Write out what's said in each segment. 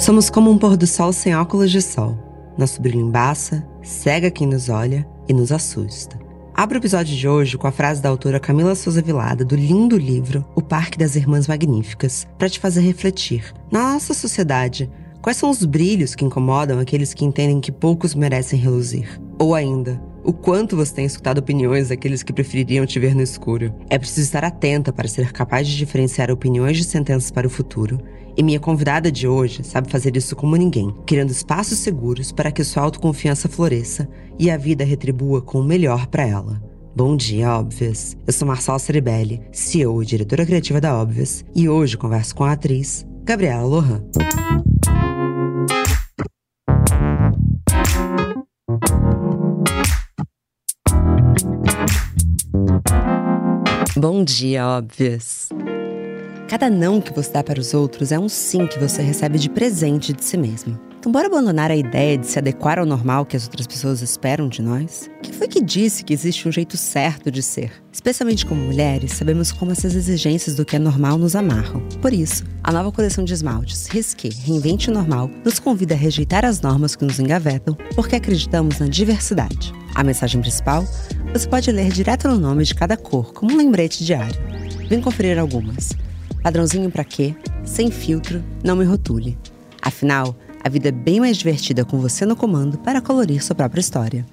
Somos como um pôr do sol sem óculos de sol. Nosso brilho embaça, cega quem nos olha e nos assusta. Abra o episódio de hoje com a frase da autora Camila Souza Vilada do lindo livro O Parque das Irmãs Magníficas, para te fazer refletir. Na nossa sociedade, quais são os brilhos que incomodam aqueles que entendem que poucos merecem reluzir? Ou ainda, o quanto você tem escutado opiniões daqueles que prefeririam te ver no escuro. É preciso estar atenta para ser capaz de diferenciar opiniões de sentenças para o futuro. E minha convidada de hoje sabe fazer isso como ninguém, criando espaços seguros para que sua autoconfiança floresça e a vida retribua com o melhor para ela. Bom dia, Óbvias! Eu sou Marcela Ceribelli, CEO e diretora criativa da Óbvias, e hoje converso com a atriz Gabriela Lohan. Bom dia, óbvias! Cada não que você dá para os outros é um sim que você recebe de presente de si mesmo. Então, bora abandonar a ideia de se adequar ao normal que as outras pessoas esperam de nós? Quem foi que disse que existe um jeito certo de ser? Especialmente como mulheres, sabemos como essas exigências do que é normal nos amarram. Por isso, a nova coleção de esmaltes Risqué Reinvente o Normal nos convida a rejeitar as normas que nos engavetam, porque acreditamos na diversidade. A mensagem principal você pode ler direto no nome de cada cor, como um lembrete diário. Vem conferir algumas. Padrãozinho para quê? Sem filtro, não me rotule. Afinal, a vida é bem mais divertida com você no comando para colorir sua própria história.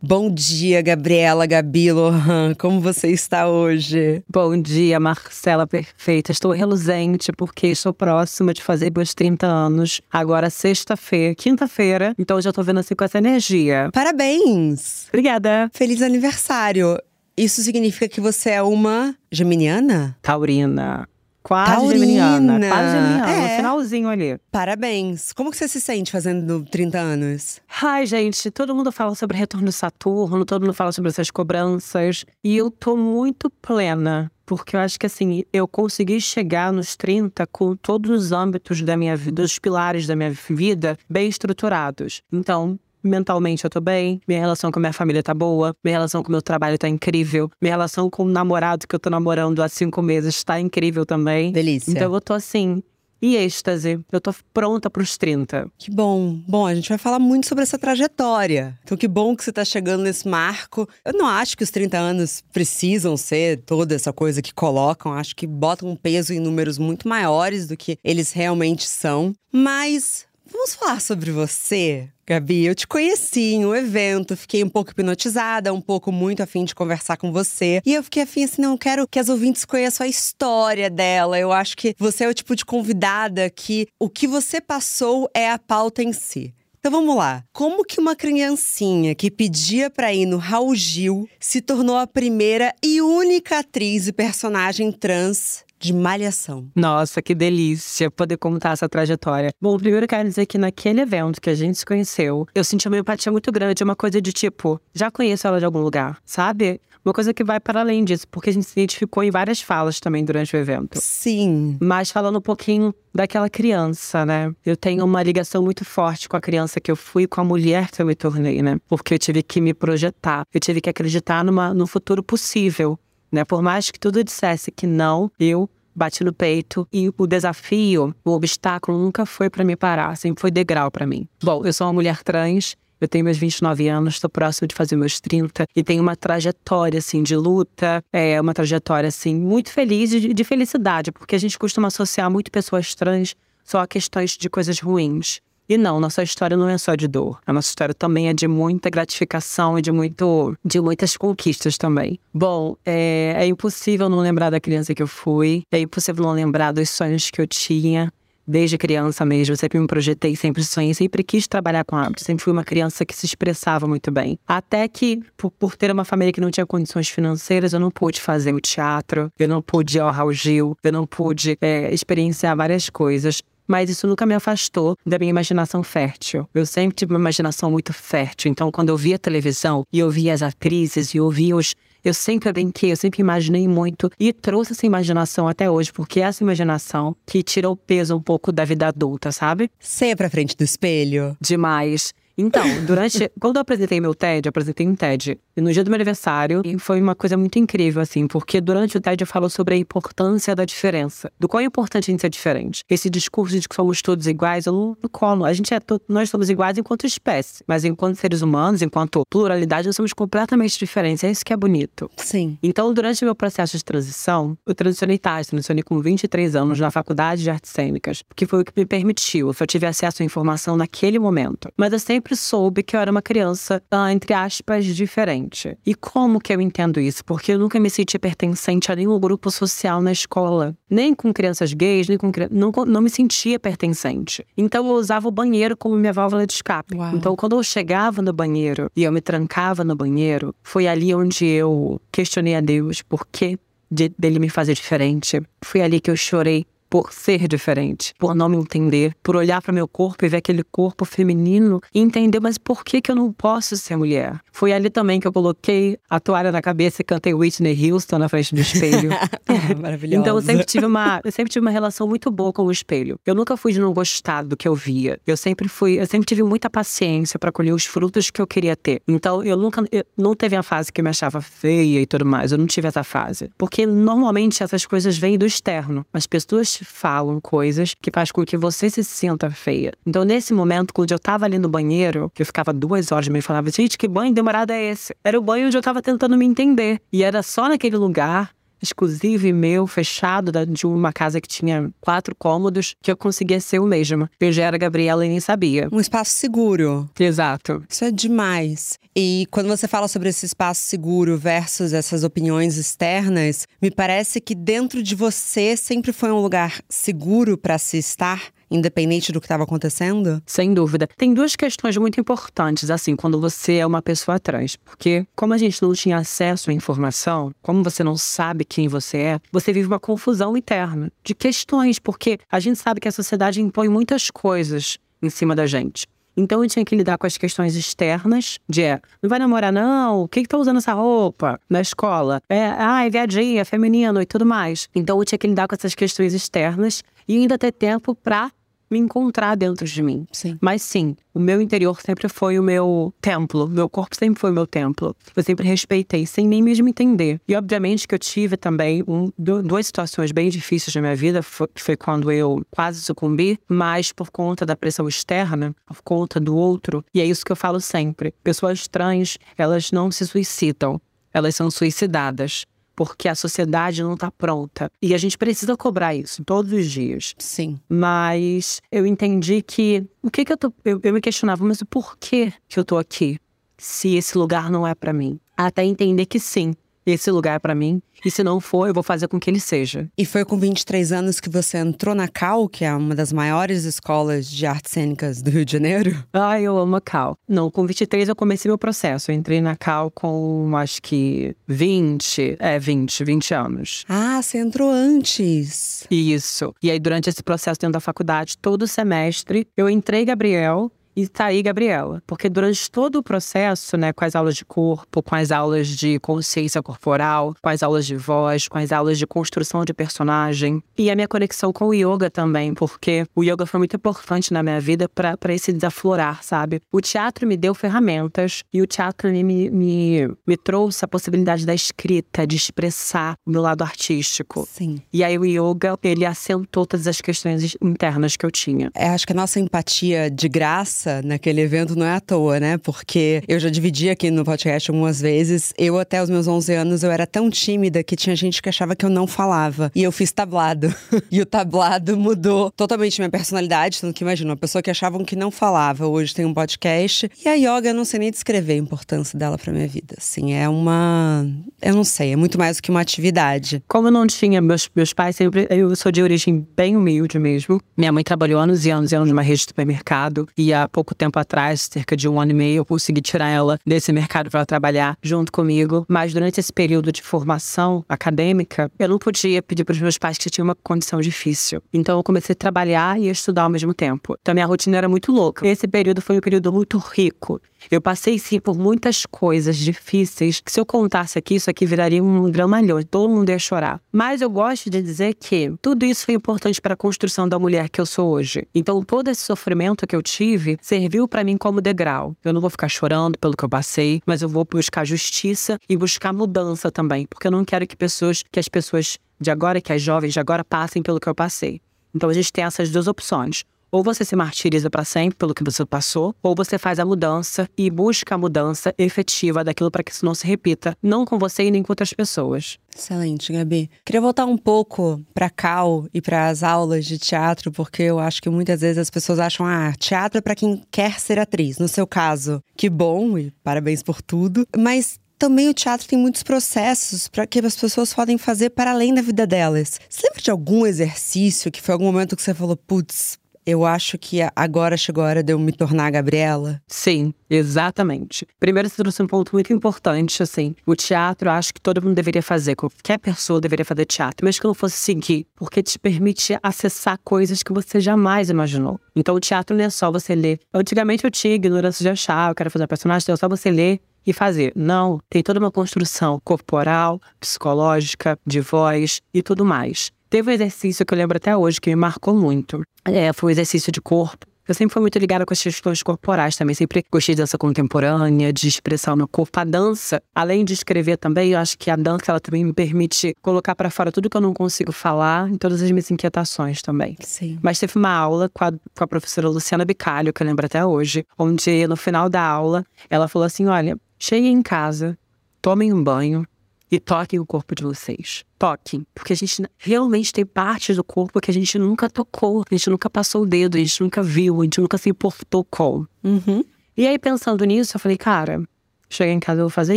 Bom dia, Gabriela Gabi Lohan. Como você está hoje? Bom dia, Marcela Perfeita. Estou reluzente porque estou próxima de fazer meus 30 anos. Agora, sexta-feira, quinta-feira. Então, já estou vendo assim com essa energia. Parabéns! Obrigada. Feliz aniversário. Isso significa que você é uma geminiana? Taurina. Quase Taurina. geminiana. Quase geminiana. É. No finalzinho ali. Parabéns. Como que você se sente fazendo 30 anos? Ai, gente, todo mundo fala sobre retorno de Saturno, todo mundo fala sobre essas cobranças. E eu tô muito plena. Porque eu acho que assim, eu consegui chegar nos 30 com todos os âmbitos da minha vida, os pilares da minha vida bem estruturados. Então, mentalmente eu tô bem, minha relação com a minha família tá boa, minha relação com o meu trabalho tá incrível, minha relação com o namorado que eu tô namorando há cinco meses tá incrível também. Delícia. Então eu tô assim, em êxtase, eu tô pronta pros 30. Que bom. Bom, a gente vai falar muito sobre essa trajetória. Então, que bom que você tá chegando nesse marco. Eu não acho que os 30 anos precisam ser toda essa coisa que colocam. Acho que botam um peso em números muito maiores do que eles realmente são. Mas vamos falar sobre você, Gabi. Eu te conheci em um evento, fiquei um pouco hipnotizada, um pouco muito afim de conversar com você. E eu fiquei afim assim, não eu quero que as ouvintes conheçam a história dela. Eu acho que você é o tipo de convidada que o que você passou é a pauta em si. Então vamos lá. Como que uma criancinha que pedia pra ir no Raul Gil se tornou a primeira e única atriz e personagem trans de Malhação? Nossa, que delícia poder contar essa trajetória. Bom, primeiro eu quero dizer que naquele evento que a gente se conheceu, eu senti uma empatia muito grande, uma coisa de tipo, já conheço ela de algum lugar, sabe? Uma coisa que vai para além disso, porque a gente se identificou em várias falas também durante o evento. Sim. Mas falando um pouquinho daquela criança, né? Eu tenho uma ligação muito forte com a criança que eu fui com a mulher que eu me tornei, né? Porque eu tive que me projetar, eu tive que acreditar numa, num futuro possível, né? Por mais que tudo dissesse que não, eu bati no peito e o desafio, o obstáculo nunca foi para me parar, sempre foi degrau para mim. Bom, eu sou uma mulher trans, eu tenho meus 29 anos, estou próximo de fazer meus 30 e tenho uma trajetória assim de luta, é uma trajetória assim muito feliz e de, de felicidade, porque a gente costuma associar muito pessoas trans só a questões de coisas ruins. E não, nossa história não é só de dor. A nossa história também é de muita gratificação e de, muito, de muitas conquistas também. Bom, é, é impossível não lembrar da criança que eu fui, é impossível não lembrar dos sonhos que eu tinha. Desde criança mesmo, sempre me projetei, sempre sonhei, sempre quis trabalhar com arte. Sempre fui uma criança que se expressava muito bem. Até que, por, por ter uma família que não tinha condições financeiras, eu não pude fazer o teatro, eu não pude ir ao Raul Gil, eu não pude é, experienciar várias coisas mas isso nunca me afastou da minha imaginação fértil. Eu sempre tive uma imaginação muito fértil, então quando eu via televisão e eu via as atrizes e eu via os eu sempre brinquei, eu sempre imaginei muito e trouxe essa imaginação até hoje, porque é essa imaginação que tira o peso um pouco da vida adulta, sabe? Você é pra frente do espelho? Demais. Então, durante. quando eu apresentei meu TED, eu apresentei um TED no dia do meu aniversário. E foi uma coisa muito incrível, assim, porque durante o TED eu falo sobre a importância da diferença. Do qual é importante a gente ser diferente. Esse discurso de que somos todos iguais, eu não, não colo. A gente é to nós somos iguais enquanto espécie. Mas enquanto seres humanos, enquanto pluralidade, nós somos completamente diferentes. É isso que é bonito. Sim. Então, durante o meu processo de transição, eu transicionei tarde, transicionei com 23 anos na faculdade de artes cênicas, porque foi o que me permitiu. Eu tive acesso à informação naquele momento. Mas eu sempre soube que eu era uma criança, ah, entre aspas, diferente. E como que eu entendo isso? Porque eu nunca me senti pertencente a nenhum grupo social na escola. Nem com crianças gays, nem com não, não me sentia pertencente. Então eu usava o banheiro como minha válvula de escape. Uau. Então quando eu chegava no banheiro e eu me trancava no banheiro, foi ali onde eu questionei a Deus por que de, dele me fazer diferente. Foi ali que eu chorei por ser diferente, por não me entender, por olhar para meu corpo e ver aquele corpo feminino e entender, mas por que que eu não posso ser mulher? Foi ali também que eu coloquei a toalha na cabeça e cantei Whitney Houston na frente do espelho. Maravilhosa. Então eu sempre tive uma, eu sempre tive uma relação muito boa com o espelho. Eu nunca fui de não gostar do que eu via. Eu sempre fui, eu sempre tive muita paciência para colher os frutos que eu queria ter. Então eu nunca, eu, não teve a fase que eu me achava feia e tudo mais. Eu não tive essa fase, porque normalmente essas coisas vêm do externo. As pessoas falam coisas que faz com que você se sinta feia. Então, nesse momento, quando eu tava ali no banheiro, eu ficava duas horas me falava, gente, que banho demorado é esse? Era o banho onde eu tava tentando me entender. E era só naquele lugar exclusivo e meu, fechado, de uma casa que tinha quatro cômodos, que eu conseguia ser o mesmo. Eu já era Gabriela e nem sabia. Um espaço seguro. Exato. Isso é demais. E quando você fala sobre esse espaço seguro versus essas opiniões externas, me parece que dentro de você sempre foi um lugar seguro para se estar independente do que estava acontecendo? Sem dúvida. Tem duas questões muito importantes, assim, quando você é uma pessoa trans. Porque, como a gente não tinha acesso à informação, como você não sabe quem você é, você vive uma confusão interna de questões, porque a gente sabe que a sociedade impõe muitas coisas em cima da gente. Então eu tinha que lidar com as questões externas, de é, não vai namorar não, o que que tá usando essa roupa na escola? É, ah, é viadinha, é feminino e tudo mais. Então eu tinha que lidar com essas questões externas e ainda ter tempo para me encontrar dentro de mim. Sim. Mas sim, o meu interior sempre foi o meu templo, meu corpo sempre foi o meu templo. Eu sempre respeitei, sem nem mesmo entender. E obviamente que eu tive também um, duas situações bem difíceis na minha vida, que foi quando eu quase sucumbi, mas por conta da pressão externa, por conta do outro. E é isso que eu falo sempre. Pessoas trans, elas não se suicidam, elas são suicidadas porque a sociedade não está pronta. E a gente precisa cobrar isso todos os dias. Sim. Mas eu entendi que o que que eu tô. Eu, eu me questionava, mas o porquê que eu tô aqui? Se esse lugar não é para mim. Até entender que sim, esse lugar é para mim. E se não for, eu vou fazer com que ele seja. E foi com 23 anos que você entrou na Cal, que é uma das maiores escolas de artes cênicas do Rio de Janeiro? Ai, eu amo a Cal. Não, com 23 eu comecei meu processo. Eu entrei na Cal com acho que 20, é, 20, 20 anos. Ah, você entrou antes. Isso. E aí, durante esse processo dentro da faculdade, todo semestre, eu entrei, Gabriel, e tá aí, Gabriela. Porque durante todo o processo, né, com as aulas de corpo, com as aulas de consciência corporal, com as aulas de voz, com as aulas de construção de personagem, e a minha conexão com o yoga também, porque o yoga foi muito importante na minha vida para esse desaflorar, sabe? O teatro me deu ferramentas e o teatro me, me, me trouxe a possibilidade da escrita, de expressar o meu lado artístico. Sim. E aí o yoga, ele assentou todas as questões internas que eu tinha. É, acho que a nossa empatia de graça naquele evento não é à toa, né? Porque eu já dividi aqui no podcast algumas vezes. Eu, até os meus 11 anos, eu era tão tímida que tinha gente que achava que eu não falava. E eu fiz tablado. e o tablado mudou totalmente minha personalidade. Tanto que imagina, uma pessoa que achavam que não falava, hoje tem um podcast. E a yoga, eu não sei nem descrever a importância dela pra minha vida. Assim, é uma. Eu não sei, é muito mais do que uma atividade. Como eu não tinha, meus, meus pais sempre. Eu sou de origem bem humilde mesmo. Minha mãe trabalhou anos e anos e anos numa rede de supermercado. E há pouco tempo atrás, cerca de um ano e meio, eu consegui tirar ela desse mercado para trabalhar junto comigo. Mas durante esse período de formação acadêmica, eu não podia pedir para os meus pais que tinham uma condição difícil. Então eu comecei a trabalhar e a estudar ao mesmo tempo. Então minha rotina era muito louca. Esse período foi um período muito rico. Eu passei sim por muitas coisas difíceis que se eu contasse aqui, isso aqui viraria um dramalhão, todo mundo ia chorar. Mas eu gosto de dizer que tudo isso foi importante para a construção da mulher que eu sou hoje. Então todo esse sofrimento que eu tive serviu para mim como degrau. Eu não vou ficar chorando pelo que eu passei, mas eu vou buscar justiça e buscar mudança também, porque eu não quero que pessoas, que as pessoas de agora, que as jovens de agora passem pelo que eu passei. Então a gente tem essas duas opções. Ou você se martiriza para sempre pelo que você passou, ou você faz a mudança e busca a mudança efetiva daquilo para que isso não se repita, não com você e nem com outras pessoas. Excelente, Gabi. Queria voltar um pouco para Cal e para as aulas de teatro, porque eu acho que muitas vezes as pessoas acham ah, teatro é para quem quer ser atriz. No seu caso, que bom e parabéns por tudo. Mas também o teatro tem muitos processos para que as pessoas podem fazer para além da vida delas. Você lembra de algum exercício que foi algum momento que você falou, putz, eu acho que agora chegou a hora de eu me tornar a Gabriela. Sim, exatamente. Primeiro, você trouxe um ponto muito importante, assim. O teatro, acho que todo mundo deveria fazer, qualquer pessoa deveria fazer teatro, mas que não fosse seguir, porque te permite acessar coisas que você jamais imaginou. Então, o teatro não é só você ler. Antigamente eu tinha ignorância de achar, eu quero fazer personagem, então é só você ler e fazer. Não, tem toda uma construção corporal, psicológica, de voz e tudo mais. Teve um exercício que eu lembro até hoje que me marcou muito. É, foi o um exercício de corpo. Eu sempre fui muito ligada com as questões corporais também. Sempre gostei de dança contemporânea, de expressar o meu corpo. A dança, além de escrever também, eu acho que a dança ela também me permite colocar para fora tudo que eu não consigo falar e todas as minhas inquietações também. Sim. Mas teve uma aula com a, com a professora Luciana Bicalho, que eu lembro até hoje, onde no final da aula ela falou assim: olha, cheguem em casa, tomem um banho, e toquem o corpo de vocês. Toquem. Porque a gente realmente tem partes do corpo que a gente nunca tocou, a gente nunca passou o dedo, a gente nunca viu, a gente nunca se importou com. Uhum. E aí, pensando nisso, eu falei, cara, cheguei em casa, eu vou fazer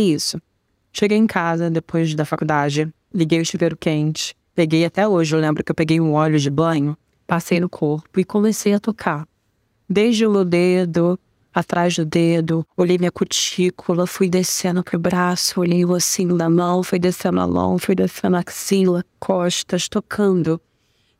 isso. Cheguei em casa, depois da faculdade, liguei o chuveiro quente, peguei até hoje, eu lembro que eu peguei um óleo de banho, passei no corpo e comecei a tocar. Desde o meu dedo atrás do dedo, olhei minha cutícula, fui descendo pro braço, olhei o ossinho da mão, fui descendo a mão, fui descendo a axila, costas, tocando.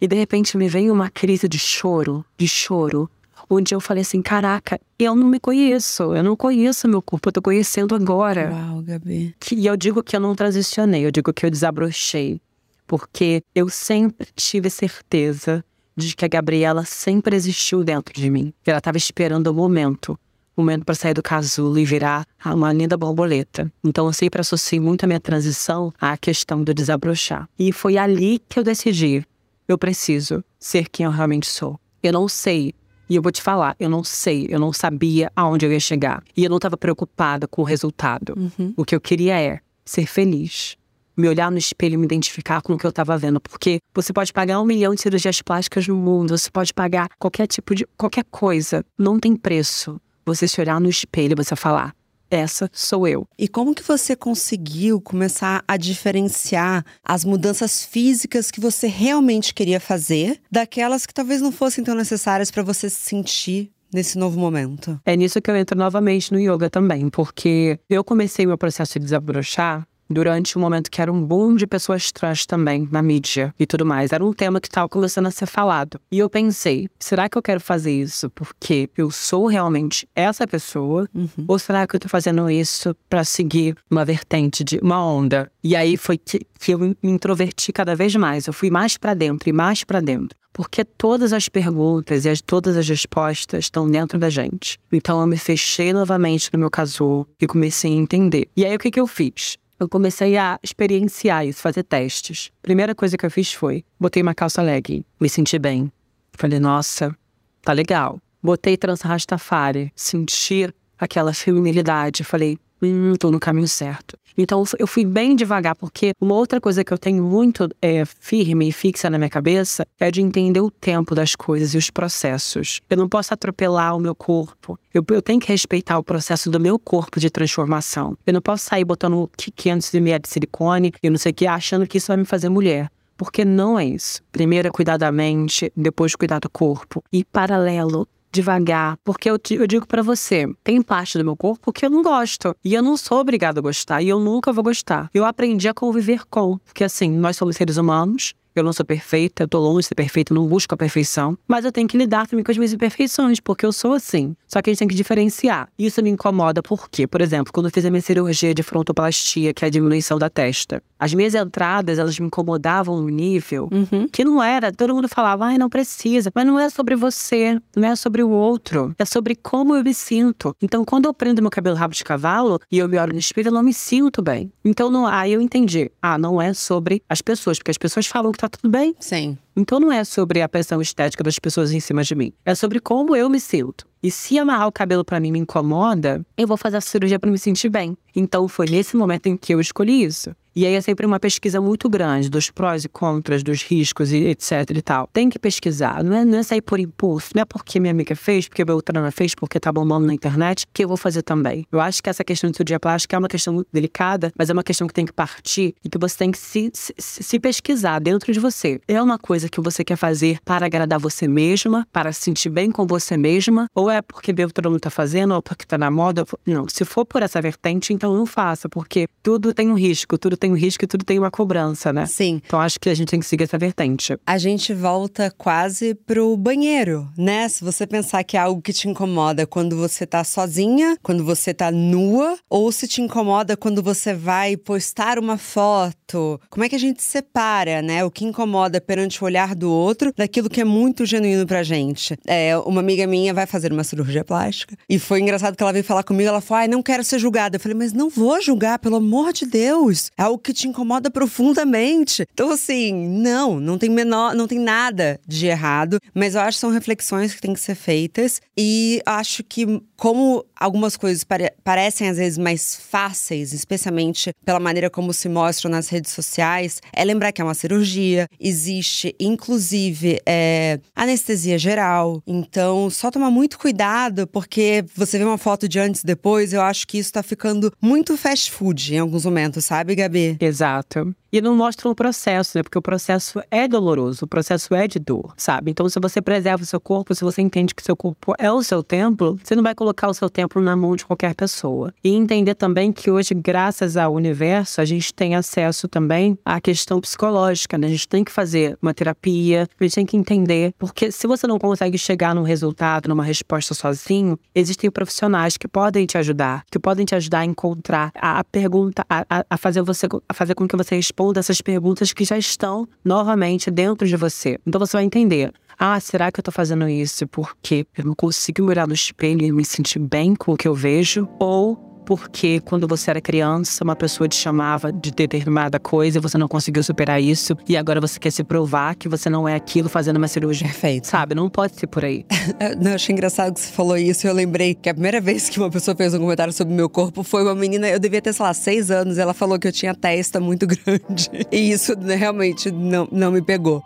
E de repente me veio uma crise de choro, de choro, onde eu falei assim: caraca, eu não me conheço, eu não conheço meu corpo, eu tô conhecendo agora. Uau, Gabi. E eu digo que eu não transicionei, eu digo que eu desabrochei. Porque eu sempre tive certeza de que a Gabriela sempre existiu dentro de mim. Ela estava esperando o momento o momento para sair do casulo e virar uma linda borboleta. Então eu sempre associei muito a minha transição à questão do desabrochar. E foi ali que eu decidi: eu preciso ser quem eu realmente sou. Eu não sei e eu vou te falar, eu não sei, eu não sabia aonde eu ia chegar. E eu não estava preocupada com o resultado. Uhum. O que eu queria é ser feliz me olhar no espelho e me identificar com o que eu estava vendo. Porque você pode pagar um milhão de cirurgias plásticas no mundo, você pode pagar qualquer tipo de. qualquer coisa. Não tem preço você se olhar no espelho e você falar. Essa sou eu. E como que você conseguiu começar a diferenciar as mudanças físicas que você realmente queria fazer daquelas que talvez não fossem tão necessárias para você se sentir nesse novo momento? É nisso que eu entro novamente no yoga também, porque eu comecei meu processo de desabrochar durante um momento que era um boom de pessoas trans também na mídia e tudo mais. Era um tema que estava começando a ser falado. E eu pensei, será que eu quero fazer isso porque eu sou realmente essa pessoa? Uhum. Ou será que eu tô fazendo isso para seguir uma vertente de uma onda? E aí foi que, que eu me introverti cada vez mais. Eu fui mais para dentro e mais para dentro porque todas as perguntas e as, todas as respostas estão dentro da gente. Então eu me fechei novamente no meu casulo e comecei a entender. E aí o que, que eu fiz? Eu comecei a experienciar isso, fazer testes. Primeira coisa que eu fiz foi, botei uma calça legging, me senti bem. Falei, nossa, tá legal. Botei trança rastafari, senti aquela feminilidade. Falei, hum, tô no caminho certo. Então eu fui bem devagar, porque uma outra coisa que eu tenho muito é, firme e fixa na minha cabeça é de entender o tempo das coisas e os processos. Eu não posso atropelar o meu corpo. Eu, eu tenho que respeitar o processo do meu corpo de transformação. Eu não posso sair botando 500 ml de silicone e não sei o que, achando que isso vai me fazer mulher. Porque não é isso. Primeiro é cuidar da mente, depois cuidar do corpo. E paralelo, devagar, porque eu, eu digo para você, tem parte do meu corpo que eu não gosto e eu não sou obrigada a gostar e eu nunca vou gostar. Eu aprendi a conviver com, porque assim, nós somos seres humanos Eu não sou perfeita, eu tô longe de ser perfeita, eu não busco a perfeição. Mas eu tenho que lidar também com as minhas imperfeições, porque eu sou assim. Só que a gente tem que diferenciar. Isso me incomoda porque, por exemplo, quando eu fiz a minha cirurgia de frontoplastia, que é a diminuição da testa, as minhas entradas, elas me incomodavam no nível Uhum. que não era. Todo mundo falava, ai, não precisa. Mas não é sobre você, não é sobre o outro. É sobre como eu me sinto. Então, quando eu prendo meu cabelo rabo de cavalo e eu me olho no espelho, eu não me sinto bem. Então, não, aí eu entendi. Ah, não é sobre as pessoas, porque as pessoas falam que tá tudo bem. Sim. Então não é sobre a pressão estética das pessoas em cima de mim. É sobre como eu me sinto. E se amarrar o cabelo pra mim me incomoda, eu vou fazer a cirurgia pra me sentir bem. Então foi nesse momento em que eu escolhi isso. E aí é sempre uma pesquisa muito grande dos prós e contras, dos riscos e etc e tal. Tem que pesquisar, não é, não é sair por impulso, não é porque minha amiga fez, porque Beltrana fez, porque tá bombando na internet, que eu vou fazer também. Eu acho que essa questão de cirurgia plástica é uma questão muito delicada, mas é uma questão que tem que partir e que você tem que se, se, se pesquisar dentro de você. É uma coisa que você quer fazer para agradar você mesma, para se sentir bem com você mesma, ou é porque Beltrano tá fazendo, ou porque tá na moda? Não, se for por essa vertente, então não faça, porque tudo tem um risco, tudo tem um risco e tudo tem uma cobrança, né? Sim. Então acho que a gente tem que seguir essa vertente. A gente volta quase pro banheiro, né? Se você pensar que é algo que te incomoda quando você tá sozinha, quando você tá nua, ou se te incomoda quando você vai postar uma foto. Como é que a gente separa, né? O que incomoda perante o olhar do outro daquilo que é muito genuíno pra gente. É, uma amiga minha vai fazer uma cirurgia plástica e foi engraçado que ela veio falar comigo, ela falou: "Ai, não quero ser julgada". Eu falei: "Mas não vou julgar, pelo amor de Deus. É algo que te incomoda profundamente". Então assim, não, não tem menor, não tem nada de errado, mas eu acho que são reflexões que têm que ser feitas e acho que como algumas coisas pare- parecem às vezes mais fáceis, especialmente pela maneira como se mostram nas redes sociais, é lembrar que é uma cirurgia, existe inclusive é, anestesia geral. Então, só tomar muito cuidado, porque você vê uma foto de antes e depois, eu acho que isso tá ficando muito fast food em alguns momentos, sabe, Gabi? Exato. E não mostram o processo, né? Porque o processo é doloroso, o processo é de dor, sabe? Então, se você preserva o seu corpo, se você entende que seu corpo é o seu templo, você não vai colocar o seu templo na mão de qualquer pessoa. E entender também que hoje, graças ao universo, a gente tem acesso também à questão psicológica, né? A gente tem que fazer uma terapia, a gente tem que entender. Porque se você não consegue chegar num resultado, numa resposta sozinho, existem profissionais que podem te ajudar, que podem te ajudar a encontrar a, a pergunta, a, a- fazer você, a fazer com que você responda essas perguntas que já estão novamente dentro de você. Então você vai entender. Ah, será que eu tô fazendo isso porque eu não consigo olhar no espelho e me sentir bem com o que eu vejo? Ou porque quando você era criança, uma pessoa te chamava de determinada coisa e você não conseguiu superar isso, e agora você quer se provar que você não é aquilo fazendo uma cirurgia. Perfeito. Sabe, não pode ser por aí. Eu, não, eu achei engraçado que você falou isso. Eu lembrei que a primeira vez que uma pessoa fez um comentário sobre o meu corpo foi uma menina. Eu devia ter, sei lá, seis anos. Ela falou que eu tinha testa muito grande. E isso né, realmente não, não me pegou.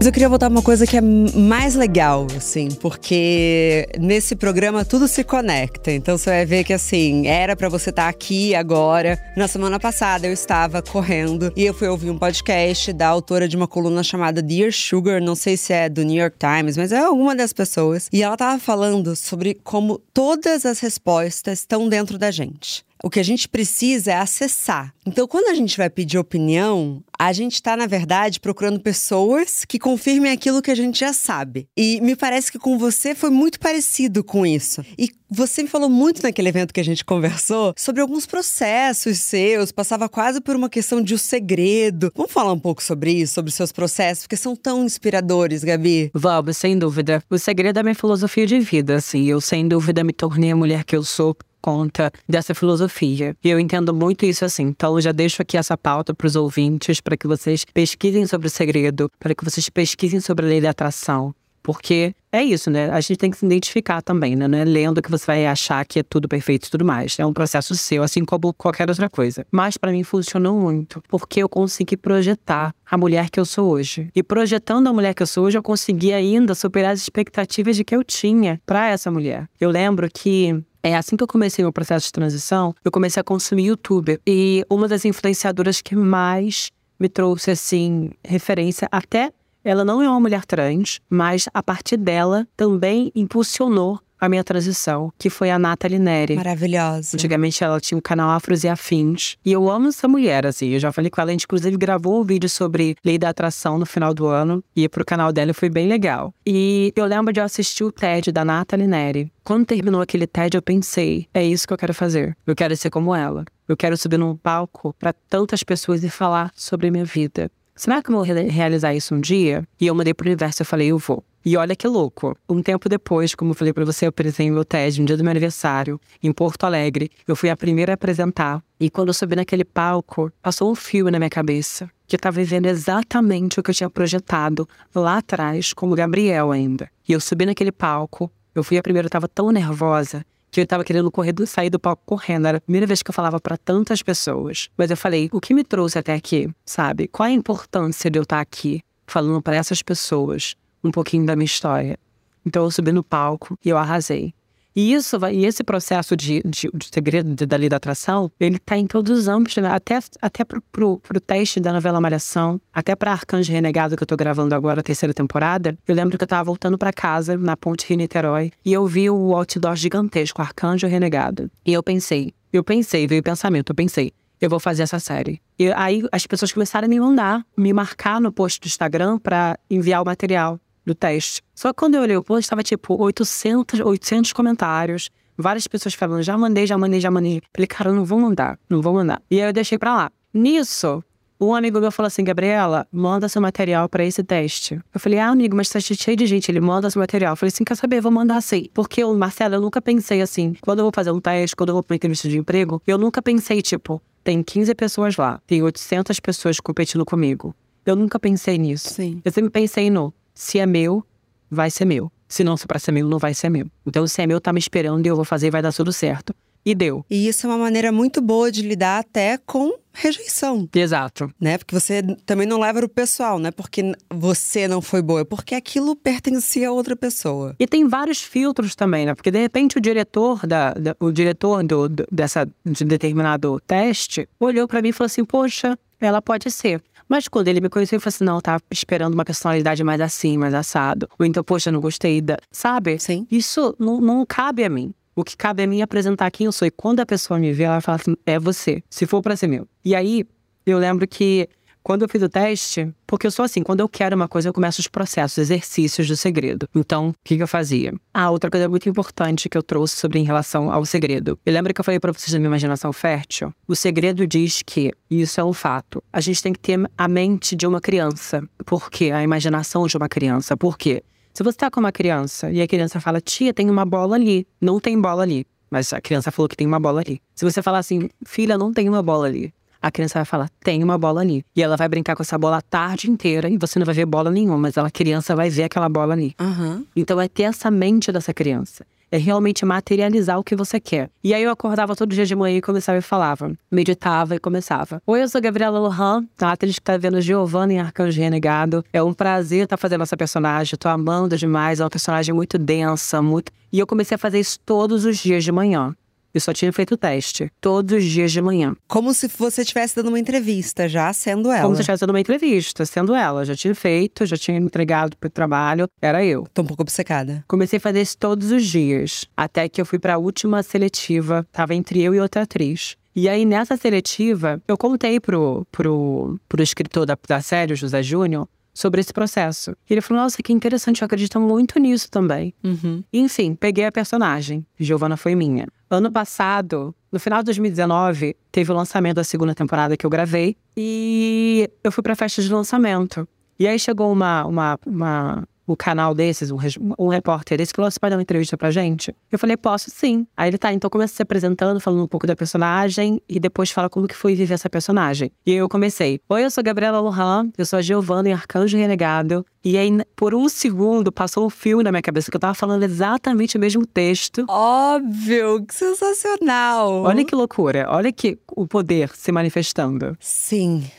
Mas eu queria voltar uma coisa que é mais legal, assim, porque nesse programa tudo se conecta. Então você vai ver que, assim, era pra você estar aqui agora. Na semana passada eu estava correndo e eu fui ouvir um podcast da autora de uma coluna chamada Dear Sugar. Não sei se é do New York Times, mas é alguma das pessoas. E ela tava falando sobre como todas as respostas estão dentro da gente. O que a gente precisa é acessar. Então, quando a gente vai pedir opinião, a gente está, na verdade, procurando pessoas que confirmem aquilo que a gente já sabe. E me parece que com você foi muito parecido com isso. E você me falou muito naquele evento que a gente conversou sobre alguns processos seus, passava quase por uma questão de o segredo. Vamos falar um pouco sobre isso, sobre seus processos, porque são tão inspiradores, Gabi. Vamos, sem dúvida. O segredo é minha filosofia de vida, assim. Eu, sem dúvida, me tornei a mulher que eu sou conta dessa filosofia. E eu entendo muito isso assim. Então, eu já deixo aqui essa pauta para os ouvintes, para que vocês pesquisem sobre o segredo, para que vocês pesquisem sobre a lei da atração. Porque é isso, né? A gente tem que se identificar também, né? Não é lendo que você vai achar que é tudo perfeito e tudo mais. É um processo seu, assim como qualquer outra coisa. Mas para mim funcionou muito, porque eu consegui projetar a mulher que eu sou hoje. E projetando a mulher que eu sou hoje, eu consegui ainda superar as expectativas de que eu tinha para essa mulher. Eu lembro que é assim que eu comecei meu processo de transição, eu comecei a consumir YouTube. E uma das influenciadoras que mais me trouxe, assim, referência, até ela não é uma mulher trans, mas a partir dela também impulsionou a minha transição, que foi a Nathalie Neri. Maravilhosa. Antigamente ela tinha o canal Afros e Afins. E eu amo essa mulher, assim. Eu já falei com ela, a gente inclusive gravou um vídeo sobre lei da atração no final do ano. E pro canal dela foi bem legal. E eu lembro de eu assistir o TED da Nathalie Neri. Quando terminou aquele TED, eu pensei: é isso que eu quero fazer. Eu quero ser como ela. Eu quero subir num palco para tantas pessoas e falar sobre a minha vida. Será que eu vou realizar isso um dia? E eu mandei pro universo, eu falei, eu vou. E olha que louco. Um tempo depois, como eu falei para você, eu apresentei meu TED no dia do meu aniversário, em Porto Alegre. Eu fui a primeira a apresentar. E quando eu subi naquele palco, passou um fio na minha cabeça. Que eu estava vivendo exatamente o que eu tinha projetado lá atrás, como Gabriel ainda. E eu subi naquele palco, eu fui a primeira, eu estava tão nervosa que eu tava querendo correr do, sair do palco correndo. Era a primeira vez que eu falava para tantas pessoas. Mas eu falei, o que me trouxe até aqui, sabe? Qual a importância de eu estar tá aqui falando para essas pessoas um pouquinho da minha história? Então eu subi no palco e eu arrasei. E isso vai, e esse processo de, de, de segredo de, da lei da atração, ele está em todos os âmbitos, né? até, até pro, pro, pro teste da novela Malhação, até para Arcanjo Renegado, que eu estou gravando agora, a terceira temporada. Eu lembro que eu estava voltando para casa, na ponte Rio-Niterói, e eu vi o outdoor gigantesco, Arcanjo Renegado. E eu pensei, eu pensei, veio o pensamento, eu pensei, eu vou fazer essa série. E aí as pessoas começaram a me mandar, me marcar no post do Instagram para enviar o material do teste. Só que quando eu olhei o post, estava tipo 800, 800 comentários. Várias pessoas falando, já mandei, já mandei, já mandei. Falei, cara, eu não vou mandar, não vou mandar. E aí eu deixei pra lá. Nisso, um amigo meu falou assim, Gabriela, manda seu material para esse teste. Eu falei, ah, amigo, mas tá cheio de gente, ele manda seu material. Eu falei assim, quer saber, vou mandar sim. Porque, eu, Marcelo, eu nunca pensei assim, quando eu vou fazer um teste, quando eu vou pra entrevista de emprego, eu nunca pensei, tipo, tem 15 pessoas lá, tem 800 pessoas competindo comigo. Eu nunca pensei nisso. Sim. Eu sempre pensei no, se é meu, vai ser meu. Se não for pra ser meu, não vai ser meu. Então, se é meu, tá me esperando e eu vou fazer e vai dar tudo certo. E deu. E isso é uma maneira muito boa de lidar até com rejeição. Exato. Né? Porque você também não leva o pessoal, né? Porque você não foi boa, é porque aquilo pertencia a outra pessoa. E tem vários filtros também, né? Porque de repente o diretor da, da o diretor do, do, dessa de determinado teste olhou para mim e falou assim: "Poxa, ela pode ser. Mas quando ele me conheceu, eu falei assim: não, eu tava esperando uma personalidade mais assim, mais assado. Ou então, poxa, não gostei da. Sabe? Sim. Isso não, não cabe a mim. O que cabe a mim é apresentar quem eu sou. E quando a pessoa me vê, ela fala assim: é você, se for pra ser meu. E aí, eu lembro que quando eu fiz o teste, porque eu sou assim, quando eu quero uma coisa, eu começo os processos, exercícios do segredo. Então, o que, que eu fazia? Ah, outra coisa muito importante que eu trouxe sobre em relação ao segredo. Eu lembro que eu falei para vocês da minha imaginação fértil. O segredo diz que, e isso é um fato, a gente tem que ter a mente de uma criança. Por quê? A imaginação de uma criança. Por quê? Se você tá com uma criança e a criança fala, tia, tem uma bola ali. Não tem bola ali. Mas a criança falou que tem uma bola ali. Se você falar assim, filha, não tem uma bola ali a criança vai falar: tem uma bola ali. E ela vai brincar com essa bola a tarde inteira e você não vai ver bola nenhuma, mas a criança vai ver aquela bola ali. Uhum. Então é ter essa mente dessa criança. É realmente materializar o que você quer. E aí eu acordava todo dia de manhã e começava e falava. Meditava e começava. Oi, eu sou Gabriela Lohan, tá? atriz que tá vendo Giovanna em Arcanjo Renegado. É um prazer estar tá fazendo essa personagem. Tô amando demais. É uma personagem muito densa, muito. E eu comecei a fazer isso todos os dias de manhã. Eu só tinha feito o teste todos os dias de manhã. Como se você estivesse dando uma entrevista, já sendo ela. Como se estivesse dando uma entrevista, sendo ela. Já tinha feito, já tinha entregado pro trabalho, era eu. Tô um pouco obcecada. Comecei a fazer isso todos os dias. Até que eu fui pra última seletiva, tava entre eu e outra atriz. E aí, nessa seletiva, eu contei pro, pro, pro escritor da, da série, José Júnior, sobre esse processo. E ele falou: Nossa, que interessante, eu acredito muito nisso também. Uhum. Enfim, peguei a personagem. Giovana foi minha. Ano passado, no final de 2019, teve o lançamento da segunda temporada que eu gravei. E eu fui pra festa de lançamento. E aí chegou uma, uma, uma o canal desses, um, um repórter desse, falou: Você pode dar uma entrevista pra gente? Eu falei: Posso sim. Aí ele tá, então começa se apresentando, falando um pouco da personagem e depois fala como que foi viver essa personagem. E eu comecei: Oi, eu sou Gabriela Lohan, eu sou a Giovanna em Arcanjo Renegado. E aí, por um segundo, passou um filme na minha cabeça que eu tava falando exatamente o mesmo texto. Óbvio, que sensacional! Olha que loucura, olha que o poder se manifestando. Sim.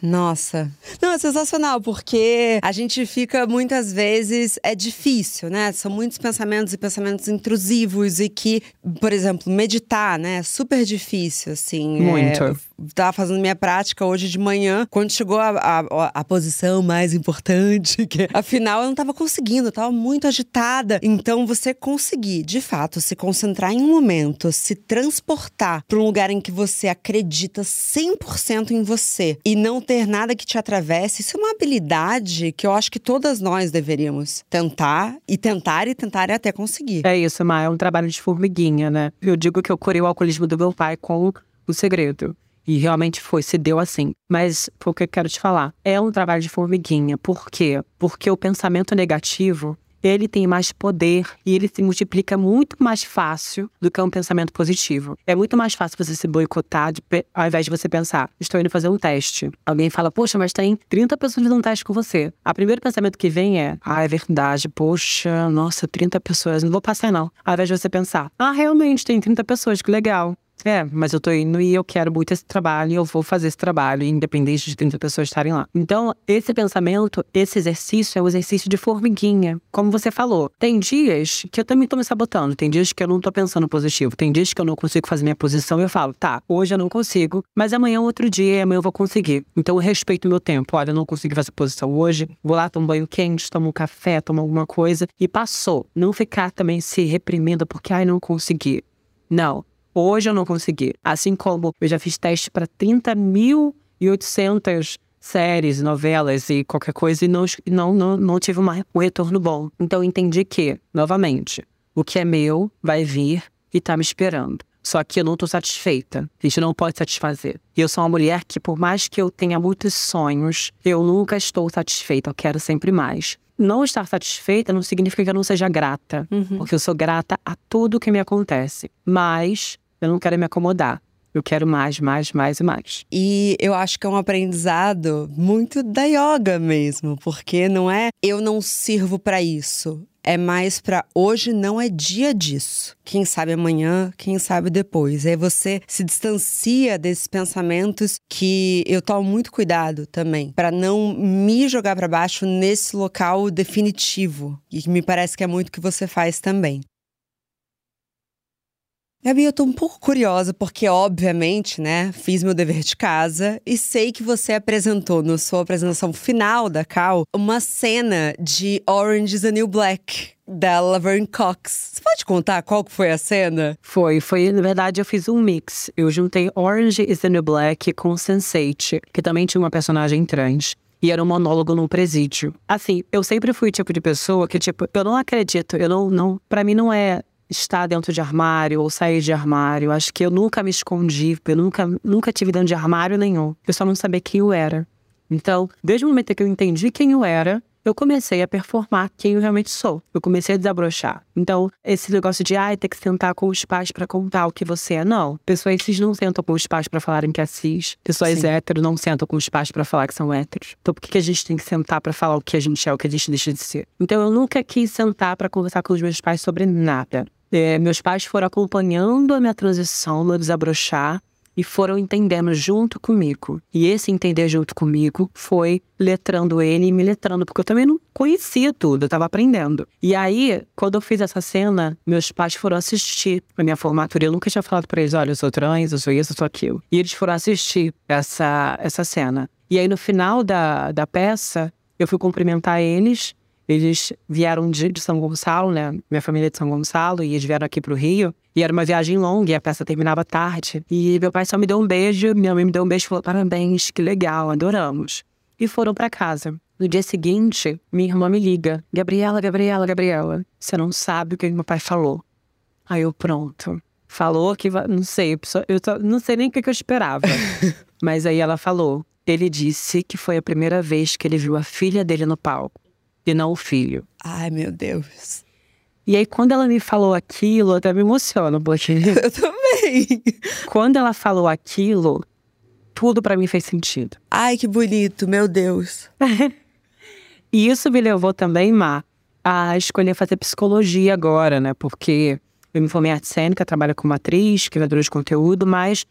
Nossa. Não, é sensacional, porque a gente fica muitas vezes. É difícil, né? São muitos pensamentos e pensamentos intrusivos e que, por exemplo, meditar, né? É super difícil, assim. Muito. É, tava fazendo minha prática hoje de manhã, quando chegou a, a, a posição mais importante, que afinal eu não tava conseguindo, eu tava muito agitada. Então, você conseguir, de fato, se concentrar em um momento, se transportar para um lugar em que você acredita 100% em você e não ter nada que te atravesse, isso é uma habilidade que eu acho que todas nós deveríamos tentar e tentar e tentar até conseguir. É isso, Ma, é um trabalho de formiguinha, né? Eu digo que eu curei o alcoolismo do meu pai com o segredo. E realmente foi, se deu assim. Mas o que eu quero te falar. É um trabalho de formiguinha. Por quê? Porque o pensamento negativo, ele tem mais poder e ele se multiplica muito mais fácil do que um pensamento positivo. É muito mais fácil você se boicotar de, ao invés de você pensar, estou indo fazer um teste. Alguém fala, poxa, mas tem 30 pessoas fazendo um teste com você. O primeiro pensamento que vem é, ah, é verdade, poxa, nossa, 30 pessoas, não vou passar não. Ao invés de você pensar, ah, realmente tem 30 pessoas, que legal. É, mas eu tô indo e eu quero muito esse trabalho e eu vou fazer esse trabalho, independente de 30 pessoas estarem lá. Então, esse pensamento, esse exercício é o exercício de formiguinha. Como você falou, tem dias que eu também tô me sabotando, tem dias que eu não tô pensando positivo, tem dias que eu não consigo fazer minha posição e eu falo, tá, hoje eu não consigo, mas amanhã é outro dia e amanhã eu vou conseguir. Então, eu respeito o meu tempo. Olha, eu não consegui fazer posição hoje, vou lá, tomo um banho quente, tomo um café, tomo alguma coisa e passou. Não ficar também se reprimindo porque, ai, não consegui. Não. Hoje eu não consegui. Assim como eu já fiz teste para 30.800 séries, novelas e qualquer coisa e não, não, não, não tive uma, um retorno bom. Então eu entendi que, novamente, o que é meu vai vir e tá me esperando. Só que eu não tô satisfeita. A gente não pode satisfazer. E eu sou uma mulher que, por mais que eu tenha muitos sonhos, eu nunca estou satisfeita. Eu quero sempre mais. Não estar satisfeita não significa que eu não seja grata. Uhum. Porque eu sou grata a tudo que me acontece. Mas eu não quero me acomodar. Eu quero mais, mais, mais e mais. E eu acho que é um aprendizado muito da yoga mesmo, porque não é eu não sirvo para isso. É mais para hoje não é dia disso. Quem sabe amanhã, quem sabe depois. Aí você se distancia desses pensamentos que eu tomo muito cuidado também, para não me jogar para baixo nesse local definitivo. E me parece que é muito que você faz também. Gabi, eu tô um pouco curiosa porque, obviamente, né, fiz meu dever de casa e sei que você apresentou na sua apresentação final da Cal uma cena de Orange is the New Black da Laverne Cox. Você pode contar qual que foi a cena? Foi, foi, na verdade, eu fiz um mix. Eu juntei Orange is the New Black com Sense8, que também tinha uma personagem trans. E era um monólogo num presídio. Assim, eu sempre fui o tipo de pessoa que, tipo, eu não acredito, eu não, não, para mim não é estar dentro de armário ou sair de armário. Acho que eu nunca me escondi, eu nunca, nunca tive dentro de armário nenhum. Eu só não sabia quem eu era. Então, desde o momento que eu entendi quem eu era, eu comecei a performar quem eu realmente sou. Eu comecei a desabrochar. Então, esse negócio de, ai, ter que sentar com os pais para contar o que você é, não. Pessoas cis não sentam com os pais para falarem que é cis. Pessoas héteros não sentam com os pais para falar que são héteros. Então, por que a gente tem que sentar para falar o que a gente é, o que a gente deixa de ser? Então, eu nunca quis sentar para conversar com os meus pais sobre nada. É, meus pais foram acompanhando a minha transição, meu desabrochar, e foram entendendo junto comigo. E esse entender junto comigo foi letrando ele e me letrando, porque eu também não conhecia tudo, eu estava aprendendo. E aí, quando eu fiz essa cena, meus pais foram assistir a minha formatura. Eu nunca tinha falado para eles: olha, eu sou trans, eu sou isso, eu sou aquilo. E eles foram assistir essa, essa cena. E aí, no final da, da peça, eu fui cumprimentar eles eles vieram de, de, São Gonçalo, né? Minha família é de São Gonçalo, e eles vieram aqui pro Rio. E era uma viagem longa, e a peça terminava tarde. E meu pai só me deu um beijo, minha mãe me deu um beijo e falou: parabéns, que legal, adoramos. E foram para casa. No dia seguinte, minha irmã me liga: Gabriela, Gabriela, Gabriela, você não sabe o que meu pai falou. Aí eu, pronto. Falou que, não sei, eu só, não sei nem o que eu esperava. Mas aí ela falou: ele disse que foi a primeira vez que ele viu a filha dele no palco e não o filho. Ai, meu Deus. E aí, quando ela me falou aquilo, eu até me emociono, porque. eu também. Quando ela falou aquilo, tudo para mim fez sentido. Ai, que bonito, meu Deus. e isso me levou também, Má, a escolher fazer psicologia agora, né? Porque eu me formei em arte cênica, trabalho como atriz, criadora de conteúdo, mas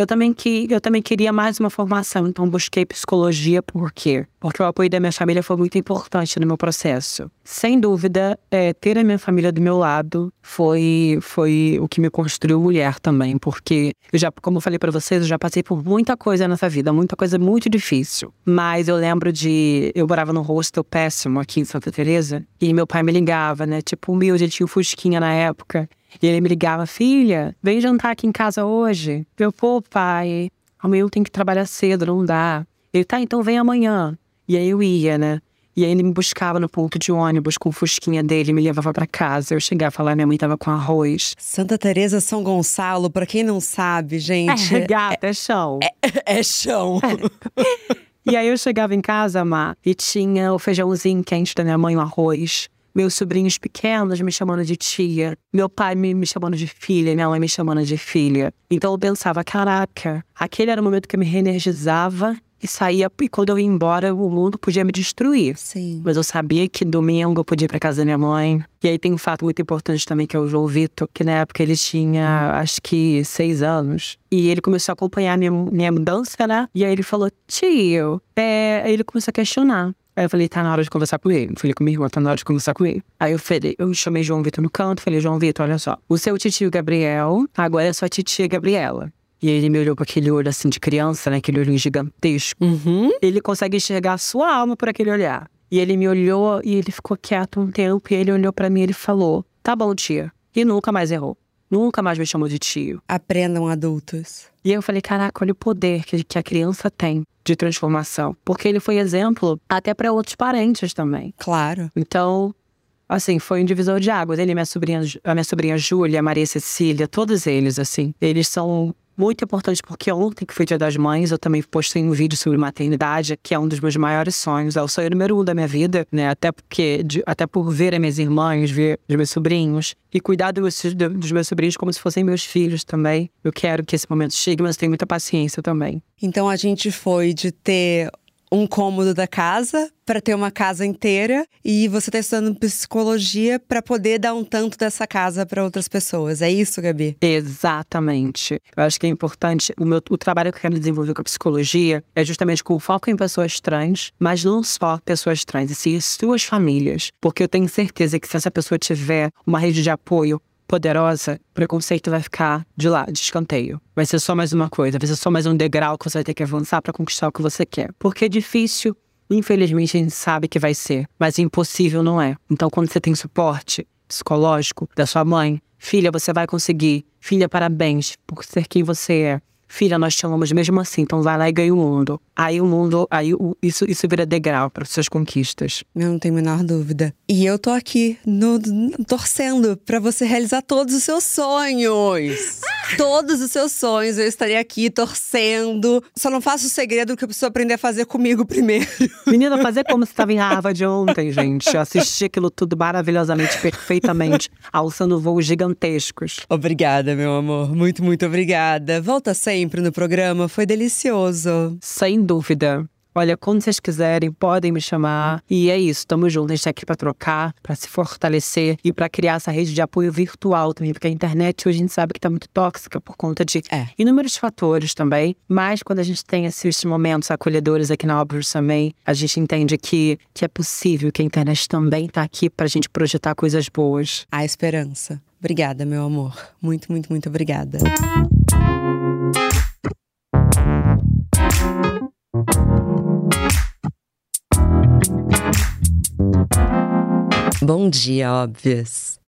eu também, que, eu também queria mais uma formação, então busquei psicologia, por quê? Porque o apoio da minha família foi muito importante no meu processo. Sem dúvida, é, ter a minha família do meu lado foi, foi o que me construiu mulher também, porque eu já, como eu falei para vocês, eu já passei por muita coisa nessa vida, muita coisa muito difícil. Mas eu lembro de. Eu morava num hostel péssimo aqui em Santa Teresa e meu pai me ligava, né? Tipo, humilde, tinha o Fusquinha na época. E ele me ligava, filha, vem jantar aqui em casa hoje. Eu, pô, pai, amanhã eu tenho que trabalhar cedo, não dá. Ele, tá, então vem amanhã. E aí eu ia, né? E aí ele me buscava no ponto de ônibus com o fusquinha dele, me levava para casa. Eu chegava a falar, minha mãe tava com arroz. Santa Teresa São Gonçalo, para quem não sabe, gente, É, gata, é chão. é chão. E aí eu chegava em casa, Má, e tinha o feijãozinho quente da minha mãe, o arroz. Meus sobrinhos pequenos me chamando de tia. Meu pai me, me chamando de filha, minha mãe me chamando de filha. Então eu pensava, caraca, aquele era o momento que eu me reenergizava e saía. E quando eu ia embora, o mundo podia me destruir. Sim. Mas eu sabia que domingo eu podia ir pra casa da minha mãe. E aí tem um fato muito importante também, que é o João Vitor, que na época ele tinha, acho que, seis anos. E ele começou a acompanhar minha, minha mudança, né? E aí ele falou, tio, é... Aí ele começou a questionar. Aí eu falei, tá na hora de conversar com ele. Falei com minha irmã, tá na hora de conversar com ele. Aí eu falei, eu chamei João Vitor no canto, falei, João Vitor, olha só. O seu tio Gabriel, agora é sua titia Gabriela. E aí ele me olhou com aquele olho assim de criança, né? Aquele olho gigantesco. Uhum. Ele consegue enxergar a sua alma por aquele olhar. E ele me olhou e ele ficou quieto um tempo. E ele olhou pra mim e ele falou: Tá bom, tia. E nunca mais errou. Nunca mais me chamou de tio. Aprendam adultos. E aí eu falei: Caraca, olha o poder que, que a criança tem de transformação. Porque ele foi exemplo até pra outros parentes também. Claro. Então, assim, foi um divisor de águas. Ele e minha sobrinha, a minha sobrinha Júlia, Maria Cecília, todos eles, assim, eles são muito importantes porque ontem, que foi Dia das Mães, eu também postei um vídeo sobre maternidade, que é um dos meus maiores sonhos, é o sonho número um da minha vida, né? Até porque, de- até por ver as minhas irmãs, ver os meus sobrinhos e cuidar dos, dos meus sobrinhos como se fossem meus filhos também. Eu quero que esse momento chegue, mas tenho muita paciência também. Então a gente foi de ter um cômodo da casa para ter uma casa inteira e você tá estudando psicologia para poder dar um tanto dessa casa para outras pessoas. É isso, Gabi? Exatamente. Eu acho que é importante. O, meu, o trabalho que eu quero desenvolver com a psicologia é justamente com foco em pessoas trans, mas não só pessoas trans, e sim as suas famílias. Porque eu tenho certeza que se essa pessoa tiver uma rede de apoio poderosa, o preconceito vai ficar de lado, de escanteio. Vai ser só mais uma coisa, vai ser só mais um degrau que você vai ter que avançar para conquistar o que você quer. Porque é difícil, infelizmente a gente sabe que vai ser, mas impossível não é. Então quando você tem suporte psicológico da sua mãe, filha, você vai conseguir. Filha, parabéns por ser quem você é. Filha, nós te amamos mesmo assim, então vai lá e ganha o mundo. Aí o mundo, aí o- isso, isso vira degrau para suas conquistas. Eu não tenho a menor dúvida. E eu tô aqui no- torcendo pra você realizar todos os seus sonhos. Todos os seus sonhos. Eu estarei aqui torcendo. Só não faço o segredo que eu preciso aprender a fazer comigo primeiro. Menina, fazer como se estava em Harvard ontem, gente. Eu assisti aquilo tudo maravilhosamente, perfeitamente, alçando voos gigantescos. Obrigada, meu amor. Muito, muito obrigada. Volta sempre no programa. Foi delicioso. Sem dúvida. Olha, quando vocês quiserem, podem me chamar. E é isso, tamo junto. A gente tá aqui pra trocar, pra se fortalecer e pra criar essa rede de apoio virtual também. Porque a internet hoje a gente sabe que tá muito tóxica por conta de É. inúmeros fatores também. Mas quando a gente tem esses momentos acolhedores aqui na Óbvios também, a gente entende que, que é possível, que a internet também tá aqui pra gente projetar coisas boas. A esperança. Obrigada, meu amor. Muito, muito, muito obrigada. Bom dia, óbvias.